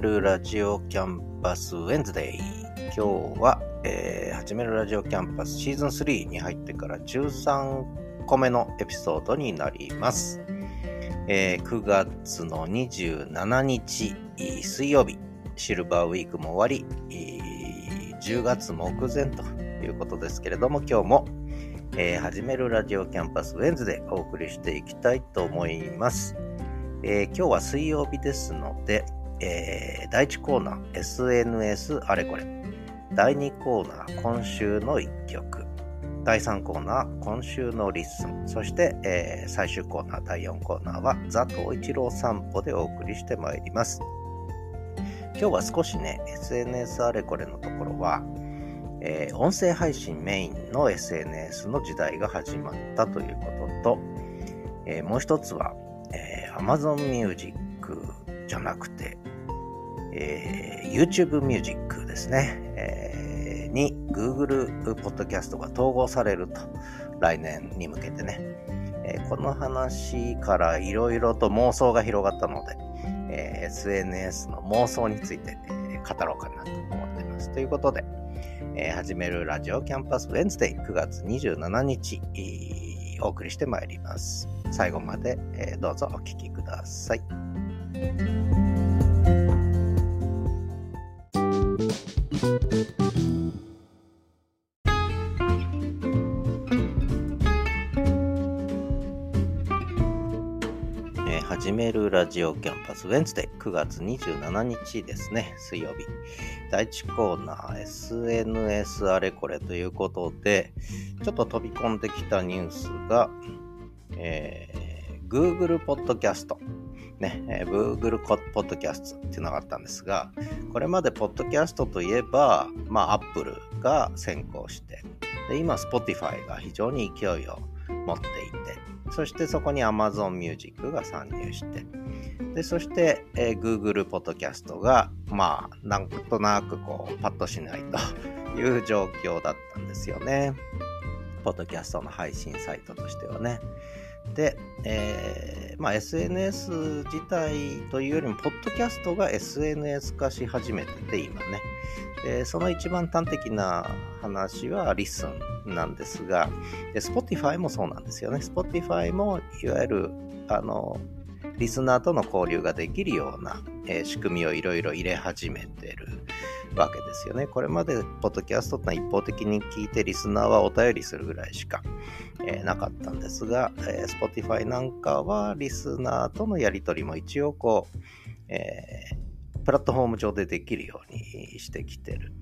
るラジオキャンパス Wednesday。今日は、えー、始めるラジオキャンパスシーズン3に入ってから13個目のエピソードになります。えー、9月の27日水曜日、シルバーウィークも終わり、10月目前ということですけれども、今日も、えー、始めるラジオキャンパス Wednesday でお送りしていきたいと思います。えー、今日は水曜日ですので、えー、第1コーナー SNS あれこれ。第2コーナー今週の1曲。第3コーナー今週のリッスン。そして、えー、最終コーナー第4コーナーはザ・東一郎散歩でお送りしてまいります。今日は少しね、SNS あれこれのところは、えー、音声配信メインの SNS の時代が始まったということと、えー、もう一つは、えー、Amazon Music じゃなくて、えー、YouTube Music ですね、えー、に Google Podcast が統合されると、来年に向けてね。えー、この話からいろいろと妄想が広がったので、え、SNS の妄想について、え、語ろうかなと思っています。ということで、え、始めるラジオキャンパスウェンズデイ9月27日、お送りしてまいります。最後まで、え、どうぞお聴きください。ジオキャンパス Wednesday 9月27日ですね、水曜日。第1コーナー SNS あれこれということで、ちょっと飛び込んできたニュースが、えー、Google Podcast ね、えー、Google Podcast っていうのがあったんですが、これまで Podcast といえば、まあ Apple が先行して、で今 Spotify が非常に勢いを持っていて、そしてそこに Amazon Music が参入して、でそして、えー、Google Podcast が、まあ、なんとなくこう、パッとしないと いう状況だったんですよね。ポッドキャストの配信サイトとしてはね。で、えーまあ、SNS 自体というよりも、ポッドキャストが SNS 化し始めてて、今ね。でその一番端的な話はリスンなんですが、Spotify もそうなんですよね。Spotify もいわゆる、あの、リスナーとの交流ができるような、えー、仕組みをいろいろ入れ始めてるわけですよね。これまで、ポッドキャストってのは一方的に聞いて、リスナーはお便りするぐらいしか、えー、なかったんですが、えー、Spotify なんかは、リスナーとのやり取りも一応こう、えー、プラットフォーム上でできるようにしてきてる。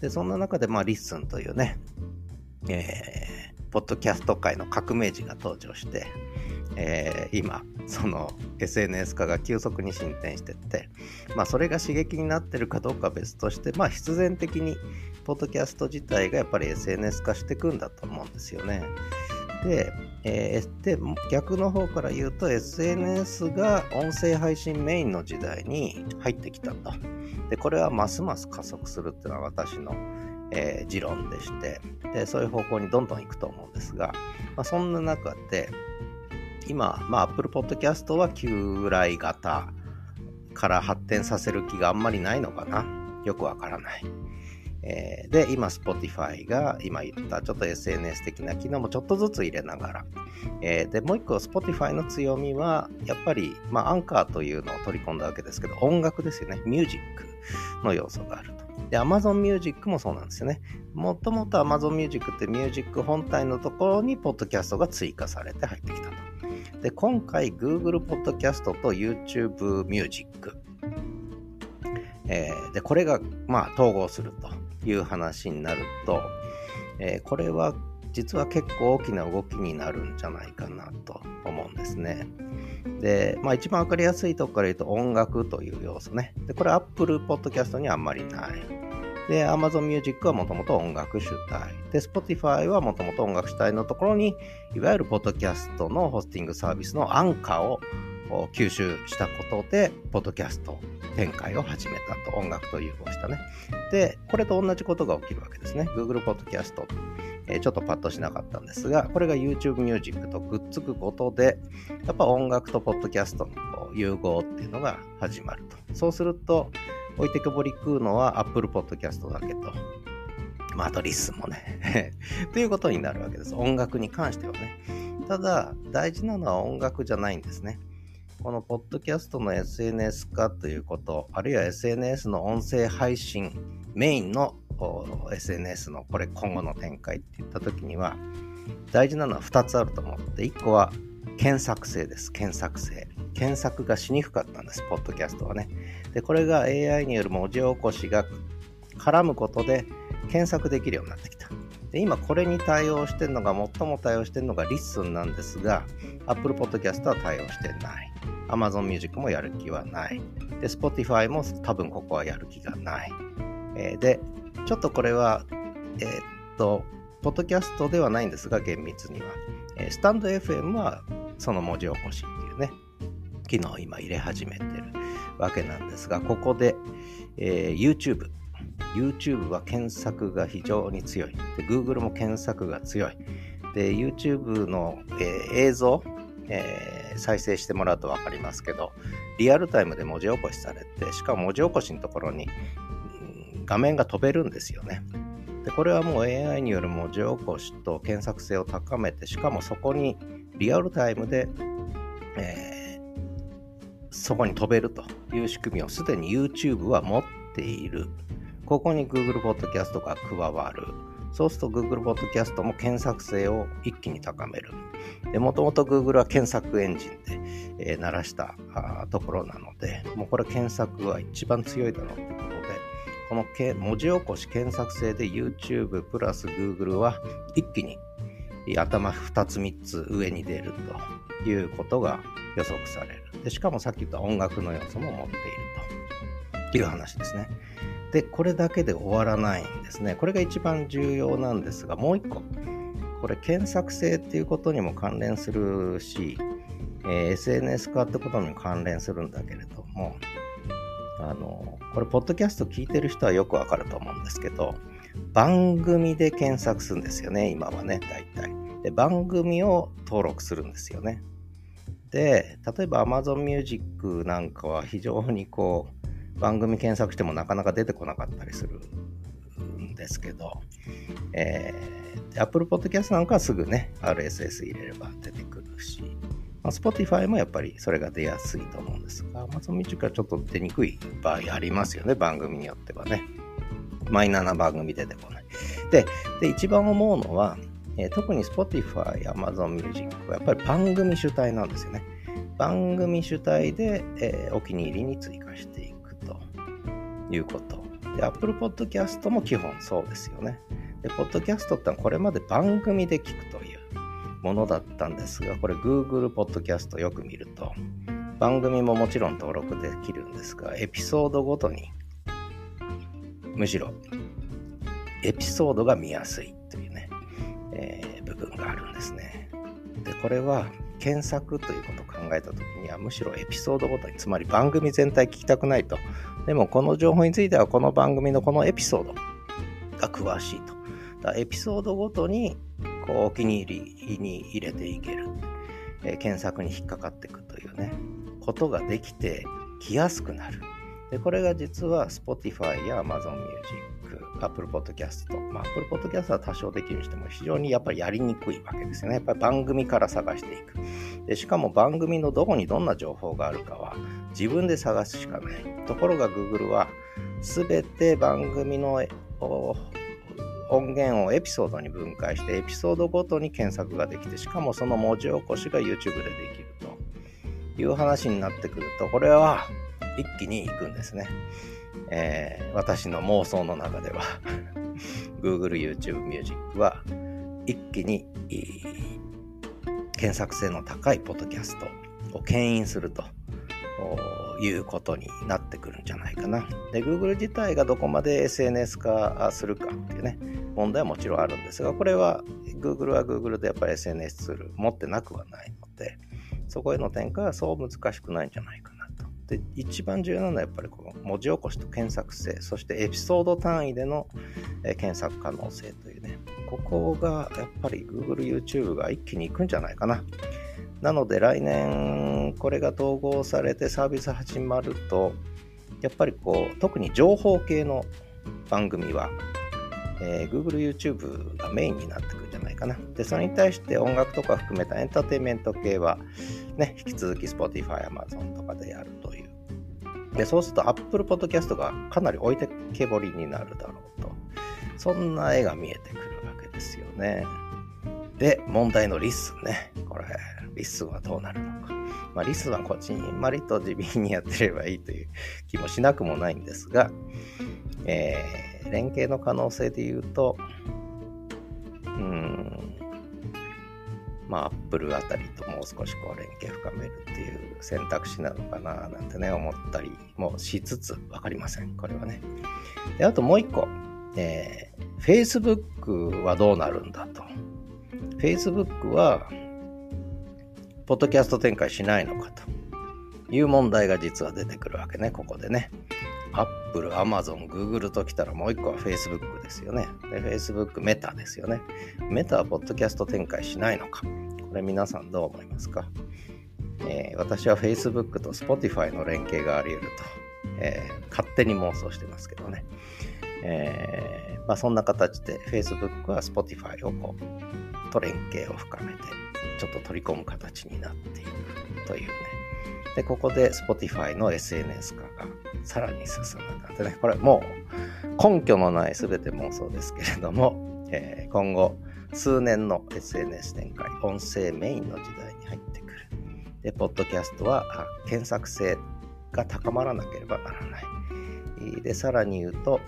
で、そんな中で、まあ、リッスンというね、えー、ポッドキャスト界の革命児が登場して、えー、今その SNS 化が急速に進展してって、まあ、それが刺激になってるかどうかは別として、まあ、必然的にポッドキャスト自体がやっぱり SNS 化していくんだと思うんですよね。で,、えー、で逆の方から言うと SNS が音声配信メインの時代に入ってきたと。でこれはますます加速するっていうのは私の、えー、持論でしてでそういう方向にどんどん行くと思うんですが、まあ、そんな中で今、まあ、Apple Podcast は旧来型から発展させる気があんまりないのかな。よくわからない。えー、で、今、Spotify が今言ったちょっと SNS 的な機能もちょっとずつ入れながら。えー、で、もう一個、Spotify の強みは、やっぱり、まあ、アンカーというのを取り込んだわけですけど、音楽ですよね。ミュージックの要素があると。で、Amazon Music もそうなんですよね。もともと Amazon Music ってミュージック本体のところに、ポッドキャストが追加されて入ってきたと。で、今回 Google Podcast と YouTube Music、えー、で、これが、まあ、統合するという話になると、えー、これは実は結構大きな動きになるんじゃないかなと思うんですね。で、まあ一番わかりやすいところから言うと音楽という要素ね。で、これ Apple Podcast にはあんまりない。で、Amazon Music はもともと音楽主体。で、Spotify はもともと音楽主体のところに、いわゆるポッドキャストのホスティングサービスのアンカーを吸収したことで、ポッドキャスト展開を始めたと。音楽と融合したね。で、これと同じことが起きるわけですね。Google Podcast えー、ちょっとパッとしなかったんですが、これが YouTube Music とくっつくことで、やっぱ音楽とポッドキャストの融合っていうのが始まると。そうすると、置いてけぼり食うのは Apple Podcast だけと。まあ、あとリスもね ということになるわけです。音楽に関してはね。ただ、大事なのは音楽じゃないんですね。このポッドキャストの SNS 化ということ、あるいは SNS の音声配信メインの SNS のこれ今後の展開って言った時には大事なのは2つあると思って1個は検索性です検索性検索がしにくかったんですポッドキャストはねでこれが AI による文字起こしが絡むことで検索できるようになってきた。で今これに対応してるのが最も対応してるのがリッスンなんですが Apple Podcast は対応してない。Amazon Music もやる気はない。で Spotify も多分ここはやる気がない、えー、でちょっとこれは、えー、っと、ポッドキャストではないんですが、厳密には。えー、スタンド FM はその文字起こしっていうね、機能を今入れ始めてる。わけなんですが、ここで、えー、YouTube。YouTube は検索が非常に強い。で、Google も検索が強い。で、YouTube の、えー、映像、えー、再生してもらうと分かりますけど、リアルタイムで文字起こしされて、しかも文字起こしのところに画面が飛べるんですよね。でこれはもう AI による文字起こしと検索性を高めてしかもそこにリアルタイムで、えー、そこに飛べるという仕組みをすでに YouTube は持っている。ここに Google Podcast が加わる。そうすると Google Podcast も検索性を一気に高める。もともと Google は検索エンジンで、えー、鳴らしたところなのでもうこれ検索は一番強いだろうということでこのけ文字起こし検索性で YouTube プラス Google は一気に頭2つ3つ上に出るということが予測される。でしかもさっき言った音楽の要素も持っているという話ですね。で、これだけで終わらないんですね。これが一番重要なんですが、もう一個。これ検索性っていうことにも関連するし、えー、SNS 化ってことにも関連するんだけれども、あの、これ、ポッドキャスト聞いてる人はよくわかると思うんですけど、番組で検索するんですよね、今はね、大体。で、番組を登録するんですよね。で、例えば Amazon Music なんかは非常にこう、番組検索してもなかなか出てこなかったりするんですけど、えー、Apple Podcast なんかはすぐね、RSS 入れれば出てくるし、まあ、Spotify もやっぱりそれが出やすいと思うんですが、Amazon Music はちょっと出にくい場合ありますよね、番組によってはね。マイナーな番組出てこない。で、で一番思うのは、えー、特に Spotify、Amazon Music はやっぱり番組主体なんですよね。番組主体で、えー、お気に入りに追加していくということ。で、Apple Podcast も基本そうですよね。で、Podcast ってのはこれまで番組で聞くというものだったんですが、これ Google Podcast よく見ると、番組ももちろん登録できるんですが、エピソードごとに、むしろ、エピソードが見やすい、えー、部分があるんですね。で、これは検索ということを考えた時には、むしろエピソードごとに、つまり番組全体聞きたくないと。でも、この情報については、この番組のこのエピソードが詳しいと。だエピソードごとにこうお気に入りに入れていける、えー、検索に引っかかっていくというねことができてきやすくなるでこれが実は Spotify や Amazon Music、Apple Podcast、まあ、Apple Podcast は多少できるにしても非常にやっぱりやりにくいわけですよね。やっぱり番組から探していく。でしかも番組のどこにどんな情報があるかは自分で探すしかない。ところが Google は全て番組の音源をエピソードに分解してエピソードごとに検索ができてしかもその文字起こしが YouTube でできるという話になってくるとこれは一気に行くんですね、えー、私の妄想の中では Google YouTube Music は一気に検索性の高いポッドキャストを牽引するということになってくるんじゃないかな。で、Google 自体がどこまで SNS 化するかっていうね、問題はもちろんあるんですが、これは Google は Google でやっぱり SNS ツール持ってなくはないので、そこへの転換はそう難しくないんじゃないか。で、一番重要なのはやっぱりこの文字起こしと検索性、そしてエピソード単位での検索可能性というね、ここがやっぱり Google、YouTube が一気に行くんじゃないかな。なので来年これが統合されてサービス始まると、やっぱりこう、特に情報系の番組は、えー、Google、YouTube がメインになってくるんじゃないかな。で、それに対して音楽とか含めたエンターテインメント系は、ね、引き続き Spotify、Amazon とかでやるという。で、そうすると Apple Podcast がかなり置いてけぼりになるだろうと。そんな絵が見えてくるわけですよね。で、問題のリッスンね。これ、リッスンはどうなるのか。まあ、リッスンはこぢんまりと地味にやってればいいという気もしなくもないんですが、えー、連携の可能性で言うと、うん、まあ、アップルあたりともう少しこう連携深めるっていう選択肢なのかななんてね、思ったりもしつつ、わかりません。これはね。で、あともう一個、えー、Facebook はどうなるんだと。Facebook は、ポッドキャスト展開しないのかという問題が実は出てくるわけね、ここでね。Apple、Amazon、Google ときたらもう一個は Facebook ですよね。で、Facebook、メタですよね。メタはポッドキャスト展開しないのか。これ皆さんどう思いますか、えー、私は Facebook と Spotify の連携があり得ると、えー、勝手に妄想してますけどね。えー、まあ、そんな形で Facebook は Spotify をこうと連携を深めてちょっと取り込む形になっていくというね。で、ここで Spotify の SNS 化がさらに進むなんてね、これもう根拠のない全て妄想ですけれども、えー、今後数年の SNS 展開、音声メインの時代に入ってくる。で、ポッドキャストは検索性が高まらなければならない。で、さらに言うと、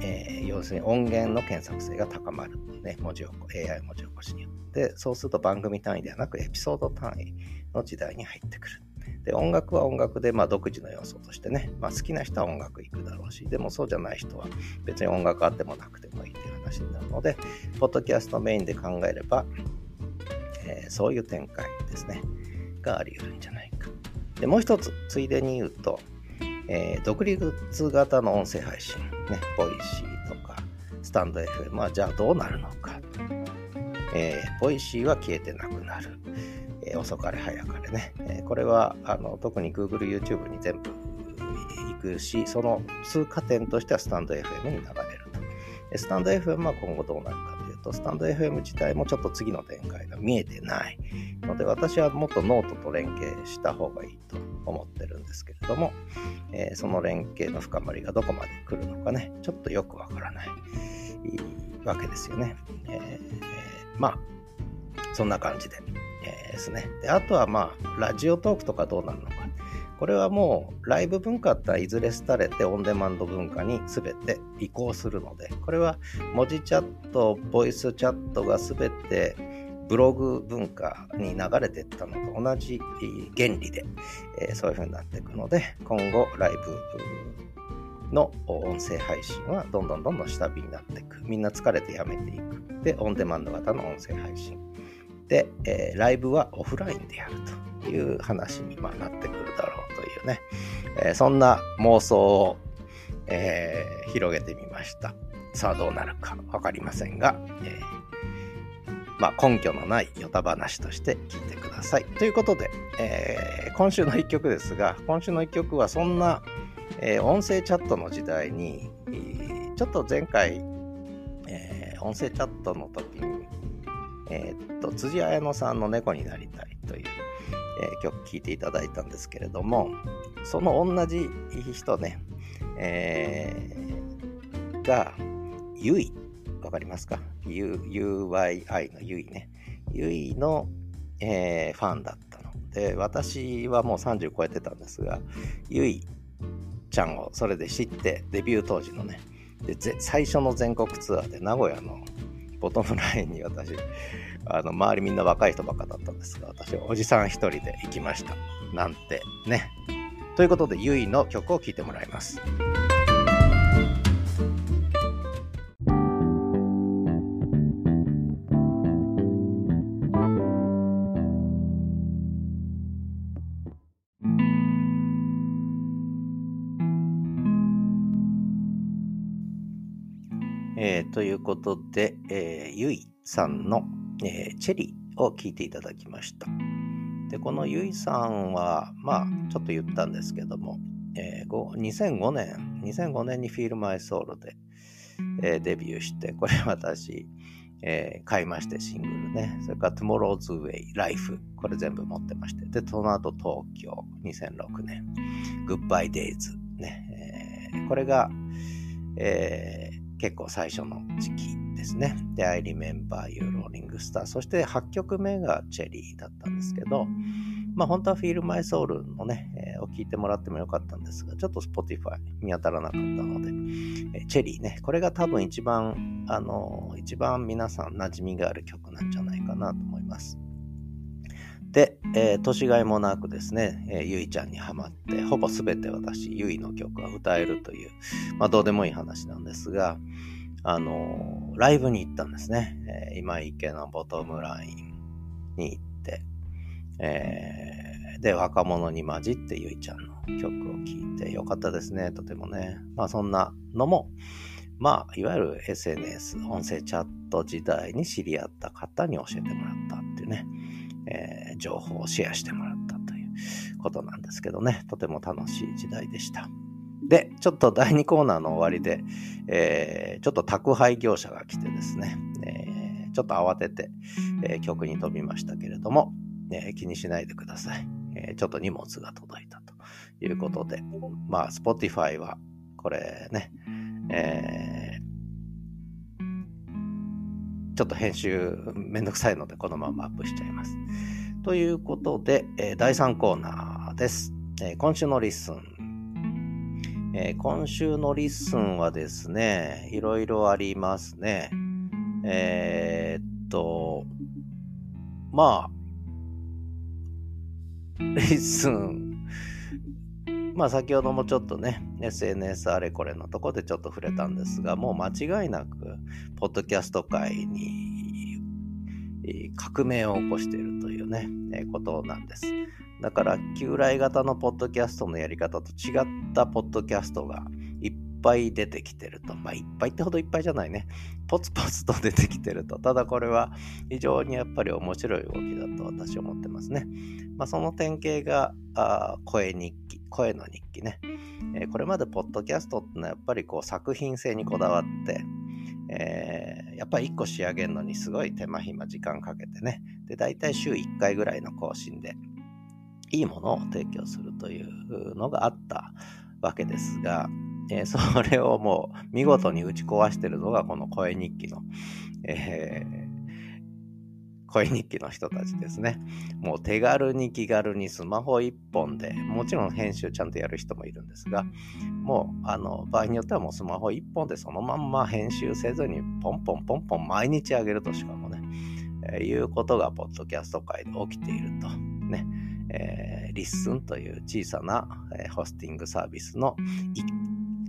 えー、要するに音源の検索性が高まる。ね、文字起こ AI 文字起こしによって、そうすると番組単位ではなくエピソード単位の時代に入ってくる。で、音楽は音楽で、まあ、独自の要素としてね、まあ、好きな人は音楽行くだろうし、でもそうじゃない人は別に音楽あってもなくてもいいという話になるので、ポッドキャストメインで考えれば、えー、そういう展開ですね、があり得るんじゃないか。で、もう一つ、ついでに言うと、えー、独立型の音声配信、ね、ボイシーとか、スタンド FM はじゃあどうなるのか。えー、ボイシーは消えてなくなる。え、遅かれ早かれね。え、これはあの特に Google、YouTube に全部行くし、その通過点としてはスタンド FM に流れると。スタンド FM は今後どうなるかというと、スタンド FM 自体もちょっと次の展開が見えてないので、私はもっとノートと連携した方がいいと思ってるんですけれども、えー、その連携の深まりがどこまで来るのかね、ちょっとよくわからないわけですよね。えー、まあ、そんな感じで、ですね。で、あとはまあ、ラジオトークとかどうなるのか。これはもうライブ文化っていずれ廃れてオンデマンド文化に全て移行するので、これは文字チャット、ボイスチャットが全てブログ文化に流れていったのと同じ原理で、えー、そういう風になっていくので、今後ライブの音声配信はどんどんどんどん下火になっていく。みんな疲れてやめていく。で、オンデマンド型の音声配信。で、えー、ライブはオフラインでやるという話に、まあ、なってくるだろうというね、えー、そんな妄想を、えー、広げてみました。さあどうなるかわかりませんが、えーまあ、根拠のないヨタ話として聞いてください。ということで、えー、今週の一曲ですが、今週の一曲はそんな、えー、音声チャットの時代に、ちょっと前回、えー、音声チャットの時に、えー、っと、辻彩乃さんの猫になりたいという、え曲聴いていただいたんですけれども、その同じ人ね、えが、ゆいわかりますか、UYI のゆいね。ゆいの、えー、ファンだったので、私はもう30超えてたんですが、ゆいちゃんをそれで知って、デビュー当時のね、で最初の全国ツアーで名古屋のボトムラインに私、あの周りみんな若い人ばっかだったんですが、私はおじさん一人で行きました。なんてね。ということで、ゆいの曲を聴いてもらいます。ということで、えー、ゆいさんの、えー、チェリーを聞いていただきました。で、このゆいさんは、まあ、ちょっと言ったんですけども、えー、2005年、2005年にフィールマイソウルで、えー、デビューして、これ私、えー、買いまして、シングルね。それから Tomorrow's Way, Life、これ全部持ってまして。で、その後東京、2006年、Goodbye Days、ね。えー、これが、えー、結構最初の時期ですね。で、I Remember You, Rolling Star。そして8曲目がチェリーだったんですけど、まあ本当は Feel My Soul のね、えー、を聞いてもらってもよかったんですが、ちょっと Spotify 見当たらなかったので、えー、チェリーね、これが多分一番、あのー、一番皆さん馴染みがある曲なんじゃないかなと思います。で、えー、年がいもなくですね、えー、ゆいちゃんにはまって、ほぼすべて私、ゆいの曲は歌えるという、まあどうでもいい話なんですが、あのー、ライブに行ったんですね。えー、今池のボトムラインに行って、えー、で、若者に混じってゆいちゃんの曲を聴いてよかったですね、とてもね。まあそんなのも、まあ、いわゆる SNS、音声チャット時代に知り合った方に教えてもらったっていうね、え情報をシェアしてもらったということなんですけどね、とても楽しい時代でした。で、ちょっと第2コーナーの終わりで、えー、ちょっと宅配業者が来てですね、えー、ちょっと慌てて、えー、曲に飛びましたけれども、えー、気にしないでください、えー。ちょっと荷物が届いたということで、まあ、Spotify はこれね、えー、ちょっと編集めんどくさいのでこのままアップしちゃいます。ということで、え、第3コーナーです、え。今週の LISTEN。え、今週の LISTEN はですね、いろいろありますね。えー、っと、まあ、 LISTEN。まあ先ほどもちょっとね、SNS あれこれのとこでちょっと触れたんですが、もう間違いなく、ポッドキャスト界に革命を起こしているというね、えことなんです。だから、旧来型のポッドキャストのやり方と違ったポッドキャストがいっぱい出てきてると。まあ、いっぱいってほどいっぱいじゃないね。ポツポツと出てきてると。ただこれは非常にやっぱり面白い動きだと私は思ってますね。まあ、その典型があ声日記、声の日記ね。えー、これまでポッドキャストってのはやっぱりこう作品性にこだわって、えー、やっぱり1個仕上げるのにすごい手間暇時間かけてね。で、大体週1回ぐらいの更新でいいものを提供するというのがあったわけですが、えー、それをもう見事に打ち壊してるのがこの声日記の、えー、声日記の人たちですね。もう手軽に気軽にスマホ一本で、もちろん編集ちゃんとやる人もいるんですが、もうあの場合によってはもうスマホ一本でそのまんま編集せずにポンポンポンポン毎日あげるとしかもね、えー、いうことがポッドキャスト界で起きていると。ね。えー、 LISTEN という小さな、えー、ホスティングサービスの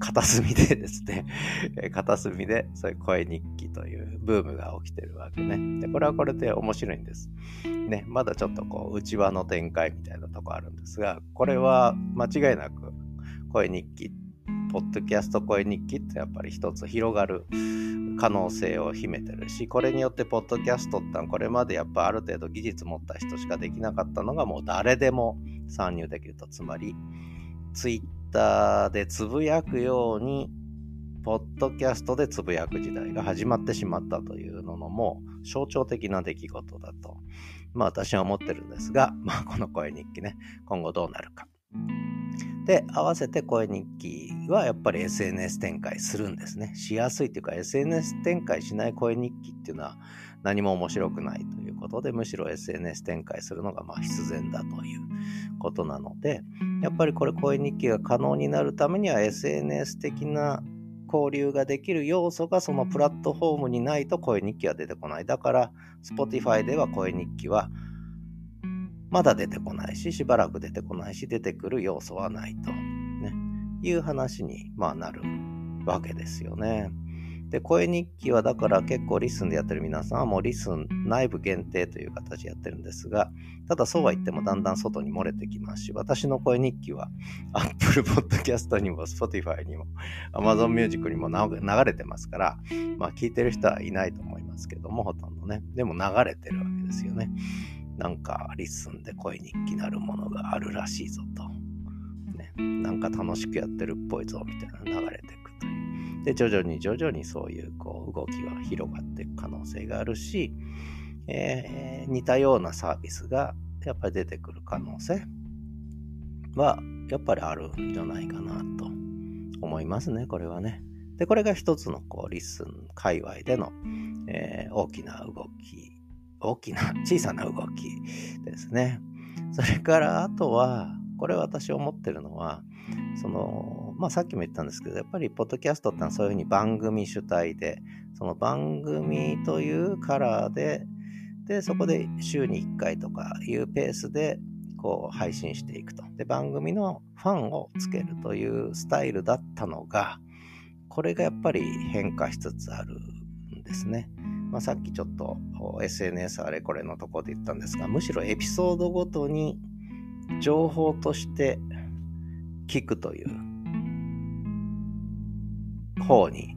片隅でですね、片隅でそういう声日記というブームが起きてるわけね。で、これはこれで面白いんです。ね、まだちょっとこう、内輪の展開みたいなとこあるんですが、これは間違いなく声日記、ポッドキャスト声日記ってやっぱり一つ広がる可能性を秘めてるし、これによってポッドキャストってのはこれまでやっぱある程度技術持った人しかできなかったのがもう誰でも参入できると。つまり、ツイッターでつぶやくように、ポッドキャストでつぶやく時代が始まってしまったというのも象徴的な出来事だと、まあ私は思ってるんですが、まあこの声日記ね、今後どうなるか。で、合わせて声日記はやっぱり SNS 展開するんですね。しやすいというか SNS 展開しない声日記っていうのは何も面白くないということで、むしろ SNS 展開するのがま必然だということなので、やっぱりこれ声日記が可能になるためには SNS 的な交流ができる要素がそのプラットフォームにないと声日記は出てこない。だから Spotify では声日記はまだ出てこないし、しばらく出てこないし、出てくる要素はないと、ね、いう話に、まあ、なるわけですよね。で、声日記はだから結構リスンでやってる皆さんはもうリスン内部限定という形でやってるんですが、ただそうは言ってもだんだん外に漏れてきますし、私の声日記は Apple Podcast にも Spotify にも Amazon Music にも流れてますから、まあ聞いてる人はいないと思いますけども、ほとんどね。でも流れてるわけですよね。なんかリスンで声日記なるものがあるらしいぞと。ね、なんか楽しくやってるっぽいぞみたいな流れて。で、徐々に徐々にそういうこう動きが広がっていく可能性があるし、えー、似たようなサービスがやっぱり出てくる可能性はやっぱりあるんじゃないかなと思いますね、これはね。で、これが一つのこう LISTEN 界隈での、えー、大きな動き大きな小さな動きですね。それからあとは、これ私思ってるのは、その、まあさっきも言ったんですけど、やっぱりポッドキャストってのはそういうふうに番組主体で、その番組というカラーで、で、そこで週に1回とかいうペースでこう配信していくと。で、番組のファンをつけるというスタイルだったのが、これがやっぱり変化しつつあるんですね。まあ、さっきちょっと SNS あれこれのとこで言ったんですが、むしろエピソードごとに情報として聞くという方に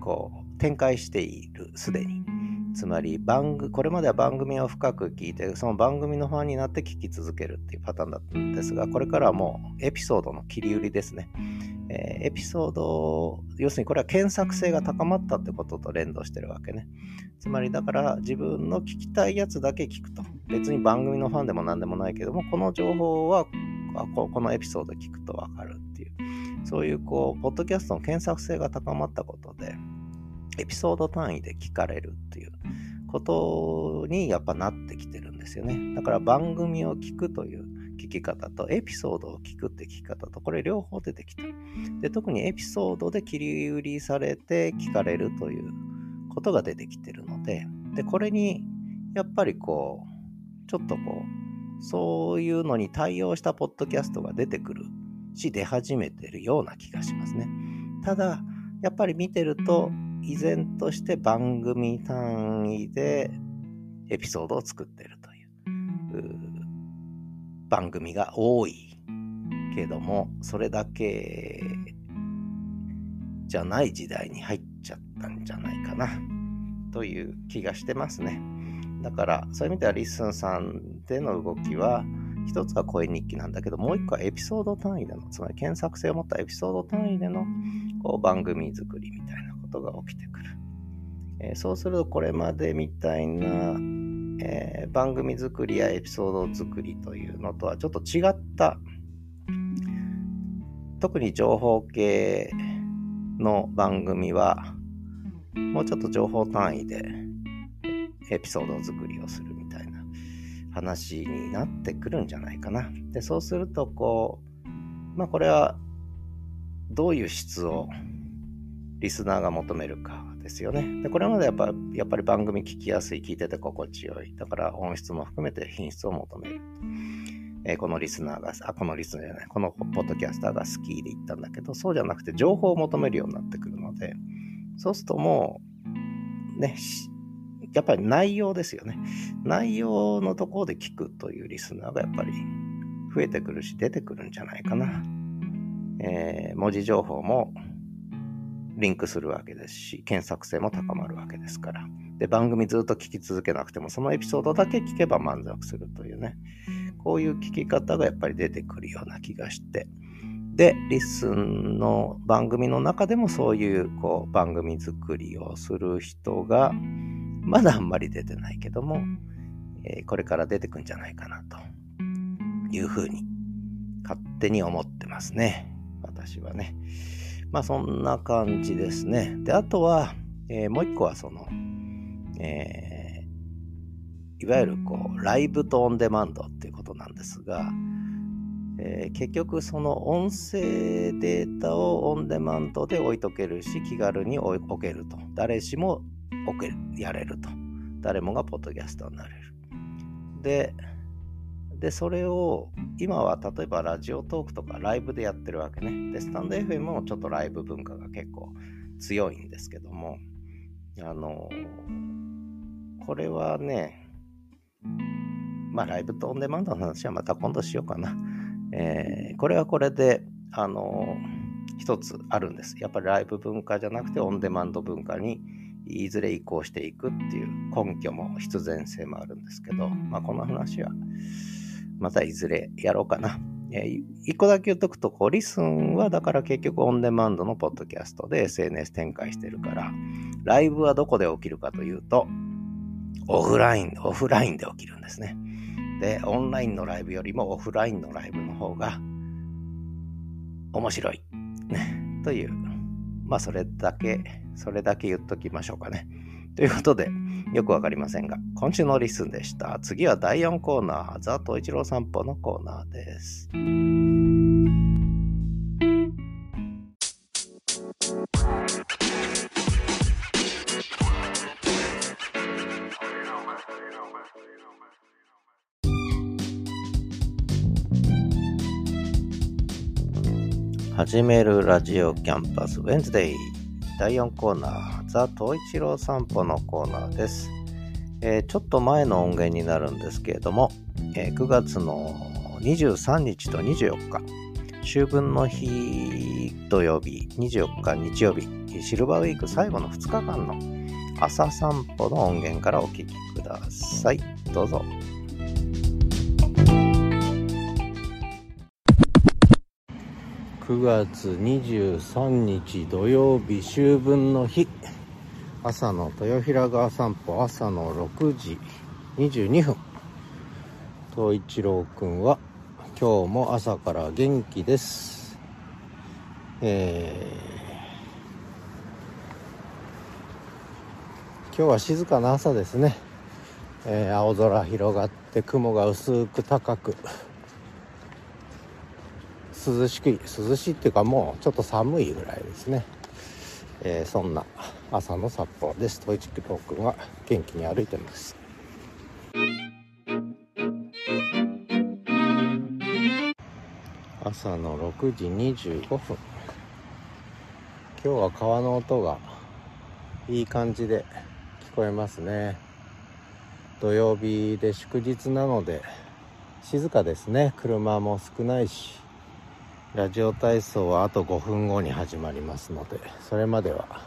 こう展開している、すでに。つまり番組、これまでは番組を深く聞いて、その番組のファンになって聞き続けるっていうパターンだったんですが、これからはもうエピソードの切り売りですね。えー、エピソード、要するにこれは検索性が高まったってことと連動してるわけね。つまりだから自分の聞きたいやつだけ聞くと。別に番組のファンでも何でもないけども、この情報はこのエピソード聞くとわかるっていう。そういうこう、ポッドキャストの検索性が高まったことで、エピソード単位で聞かれるっていうことにやっぱなってきてるんですよね。だから番組を聞くという聞き方とエピソードを聞くって聞き方とこれ両方出てきた。で特にエピソードで切り売りされて聞かれるということが出てきてるのででこれにやっぱりこうちょっとこうそういうのに対応したポッドキャストが出てくるし出始めてるような気がしますね。ただやっぱり見てると依然として番組単位でエピソードを作ってるという番組が多いけどもそれだけじゃない時代に入っちゃったんじゃないかなという気がしてますねだからそういう意味では LISTEN さんでの動きは一つは声日記なんだけどもう一個はエピソード単位でのつまり検索性を持ったエピソード単位でのこう番組作りみたいなことが起きてくる。えー、そうするとこれまでみたいな、えー、番組作りやエピソード作りというのとはちょっと違った特に情報系の番組はもうちょっと情報単位でエピソード作りをする話になってくるんじゃないかな。でそうするとこうまあこれはどういう質をリスナーが求めるかですよね。で、これまでやっぱやっぱり番組聞きやすい、聞いてて心地よい。だから音質も含めて品質を求める。えー、このリスナーが、あ、このリスナーじゃない、このポッドキャスターが好きで言ったんだけど、そうじゃなくて情報を求めるようになってくるので、そうするともう、ね、やっぱり内容ですよね。内容のところで聞くというリスナーがやっぱり増えてくるし、出てくるんじゃないかな。えー、文字情報もリンクするわけですし、検索性も高まるわけですから。で、番組ずっと聞き続けなくても、そのエピソードだけ聞けば満足するというね、こういう聞き方がやっぱり出てくるような気がして、で、 LISTEN の番組の中でもそういうこう番組作りをする人が、まだあんまり出てないけども、えー、これから出てくんじゃないかなというふうに勝手に思ってますね。私はね。まあそんな感じですね。で、あとは、えー、もう一個はその、えー、いわゆるこう、ライブとオンデマンドっていうことなんですが、えー、結局その音声データをオンデマンドで置いとけるし、気軽に置けると。誰しもやれると。誰もがポッドキャスターになれる。で、で、それを今は例えばラジオトークとかライブでやってるわけね。で、スタンド FM もちょっとライブ文化が結構強いんですけども、あの、これはね、まあライブとオンデマンドの話はまた今度しようかな。えー、これはこれで、あの、一つあるんです。やっぱりライブ文化じゃなくてオンデマンド文化にいずれ移行していくっていう根拠も必然性もあるんですけど、まあこの話はまたいずれやろうかな。えー、一個だけ言っとくと、こう、リスンはだから結局オンデマンドのポッドキャストで SNS 展開してるから、ライブはどこで起きるかというと、オフライン、オフラインで起きるんですね。で、オンラインのライブよりもオフラインのライブの方が面白い。ね。という、まあそれだけ、それだけ言っときましょうかね。ということで、よくわかりませんが、今週のリスンでした。次は第4コーナー、ザ・トイチロー散歩のコーナーです。始めるラジオキャンパスウェンズデイ第4コーナーザ・トイチロー散歩のコーナーです、えー、ちょっと前の音源になるんですけれども、えー、9月の23日と24日秋分の日土曜日24日日曜日シルバーウィーク最後の2日間の朝散歩の音源からお聴きくださいどうぞ。9月23日土曜日秋分の日。朝の豊平川散歩朝の6時22分。東一郎くんは今日も朝から元気です。えー、今日は静かな朝ですね、えー、青空広がって雲が薄く高く。涼しく涼しいっていうかもうちょっと寒いぐらいですね、えー、そんな朝の札幌です。統一郎君は元気に歩いてます。朝の6時25分。今日は川の音がいい感じで聞こえますね。土曜日で祝日なので静かですね。車も少ないし。ラジオ体操はあと5分後に始まりますのでそれまでは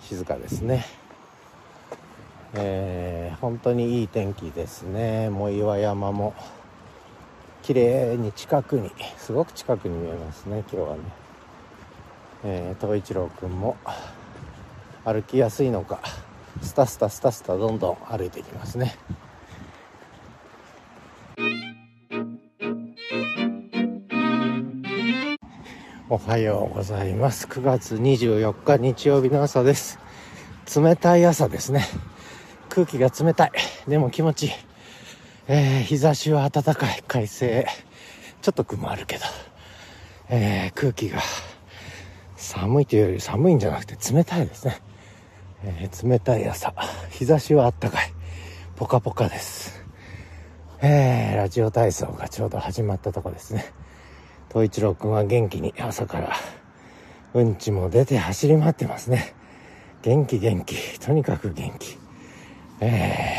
静かですね。えー、本当にいい天気ですね。もう岩山も綺麗に近くにすごく近くに見えますね今日はね。えー、東一郎くんも歩きやすいのかスタスタスタスタどんどん歩いていきますね。おはようございます。9月24日日曜日の朝です。冷たい朝ですね。空気が冷たい。でも気持ちいい。えー、日差しは暖かい。快晴。ちょっと雲あるけど。えー、空気が寒いというより寒いんじゃなくて冷たいですね。えー、冷たい朝。日差しは暖かい。ポカポカです。えー、ラジオ体操がちょうど始まったとこですね。東一郎くんは元気に朝からうんちも出て走り回ってますね。元気元気。とにかく元気。え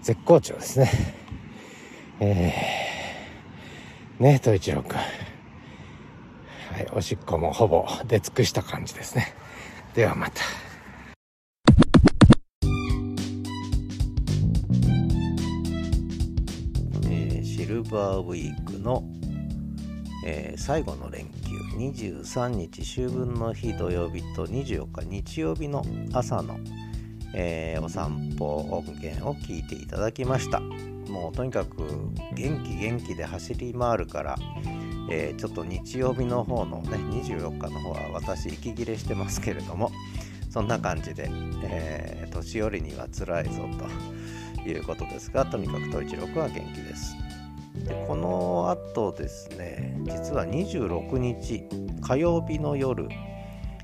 ー、絶好調ですね。えー、ね、東一郎くん。はい、おしっこもほぼ出尽くした感じですね。ではまた。えー、シルバーウィークのえー、最後の連休23日秋分の日土曜日と24日日曜日の朝の、えー、お散歩音源を聞いていただきました。もうとにかく元気元気で走り回るから、えー、ちょっと日曜日の方のね24日の方は私息切れしてますけれどもそんな感じで、え年寄りには辛いぞということですがとにかく統一郎は元気です。でこの後ですね実は26日火曜日の夜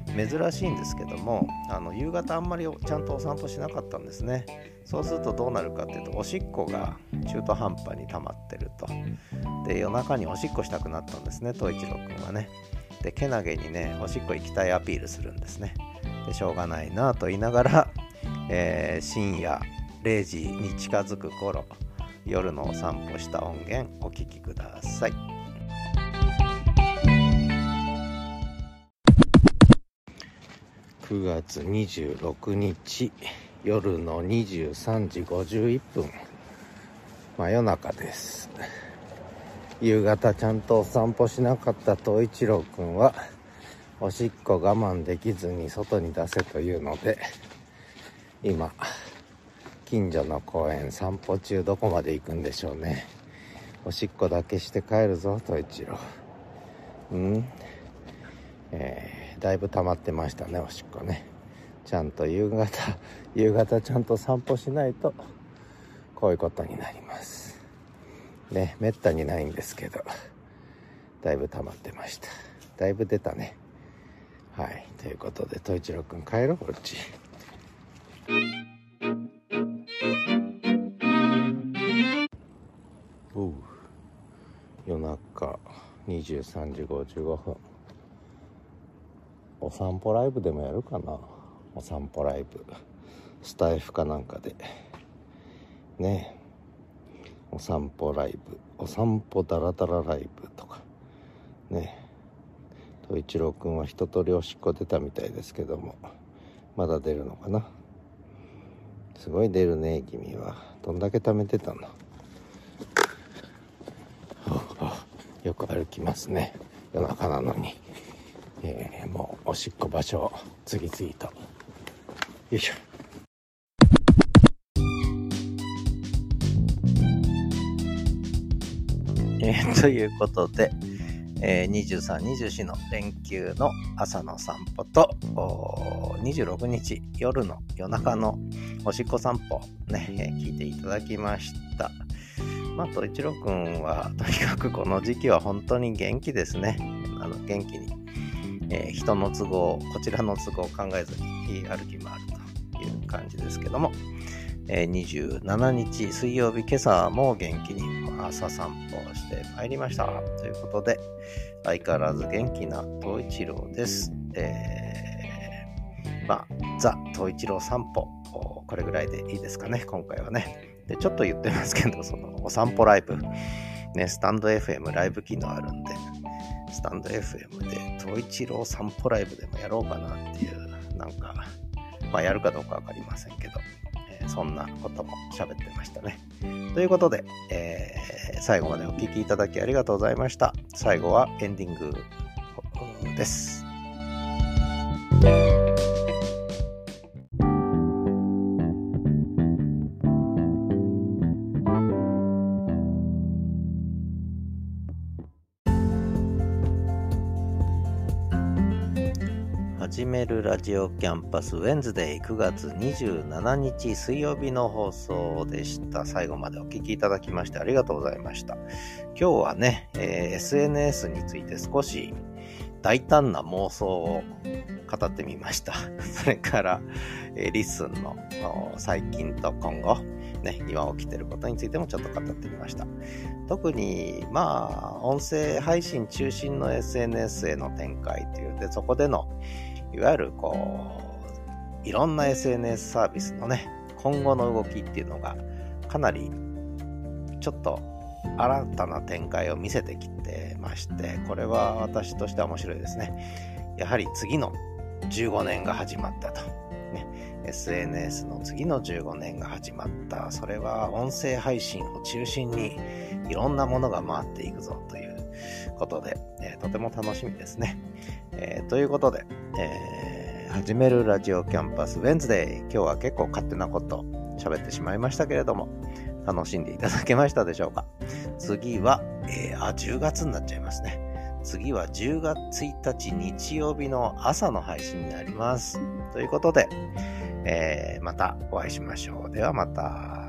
珍しいんですけどもあの夕方あんまりちゃんとお散歩しなかったんですね。そうするとどうなるかっていうとおしっこが中途半端に溜まってると。で夜中におしっこしたくなったんですね東一郎くんはね。で、けなげにね、おしっこ行きたいアピールするんですね。で、しょうがないなと言いながら、えー、深夜0時に近づく頃、夜のお散歩した音源お聴きください。9月26日夜の23時51分真夜中です夕方ちゃんとお散歩しなかった東一郎くんはおしっこ我慢できずに外に出せというので今近所の公園散歩中どこまで行くんでしょうね。おしっこだけして帰るぞ東一郎うん？えー、だいぶ溜まってましたねおしっこね。ちゃんと夕方 夕方ちゃんと散歩しないとこういうことになります。ねめったにないんですけどだいぶ溜まってました。だいぶ出たね。はいということで統一郎くん帰ろうこっち。夜中23時55分。お散歩ライブでもやるかな？お散歩ライブ。スタイフかなんかで。ね。お散歩ライブ。お散歩ダラダラライブとか。ね。東一郎くんは一通りおしっこ出たみたいですけども。まだ出るのかな？すごい出るね君は。どんだけ貯めてたのよく歩きますね。夜中なのに。えー、もうおしっこ場所を次々と。よいしょ。えー、ということで、えー、23、24の連休の朝の散歩と、26日夜の夜中のおしっこ散歩ね、えー、聞いていただきました。まあ、と一郎くんは、とにかくこの時期は本当に元気ですね。あの元気にえー、人の都合、こちらの都合を考えずに歩き回るという感じですけども、えー、27日水曜日、今朝も元気に朝散歩をしてまいりました。ということで、相変わらず元気な東一郎です。えー、まあ、ザ・東一郎散歩、これぐらいでいいですかね、今回はね。で、ちょっと言ってますけど、そのお散歩ライブ、ね、スタンド FM ライブ機能あるんで、スタンド FM で、東一郎散歩ライブでもやろうかなっていう、なんか、まあやるかどうかわかりませんけど、えー、そんなことも喋ってましたね。ということで、えー、最後までお聴きいただきありがとうございました。最後はエンディングです。ラジオキャンパスウェンズデイ9月27日水曜日の放送でした。最後までお聴きいただきましてありがとうございました。今日はね、えー、SNS について少し大胆な妄想を語ってみました。それから、えー、 LISTEN の最近と今後、ね、今起きてることについてもちょっと語ってみました。特に、まあ、音声配信中心の SNS への展開というで、そこでのいわゆるこう、いろんな SNS サービスのね、今後の動きっていうのがかなりちょっと新たな展開を見せてきてまして、これは私としては面白いですね。やはり次の15年が始まったと。ね、SNS の次の15年が始まった。それは音声配信を中心にいろんなものが回っていくぞということで、えー、とても楽しみですね。えー、ということで、えー、始めるラジオキャンパスウェンズデー。今日は結構勝手なこと喋ってしまいましたけれども、楽しんでいただけましたでしょうか？次は、えー、あ、10月になっちゃいますね。次は10月1日日曜日の朝の配信になります。ということで、えー、またお会いしましょう。ではまた。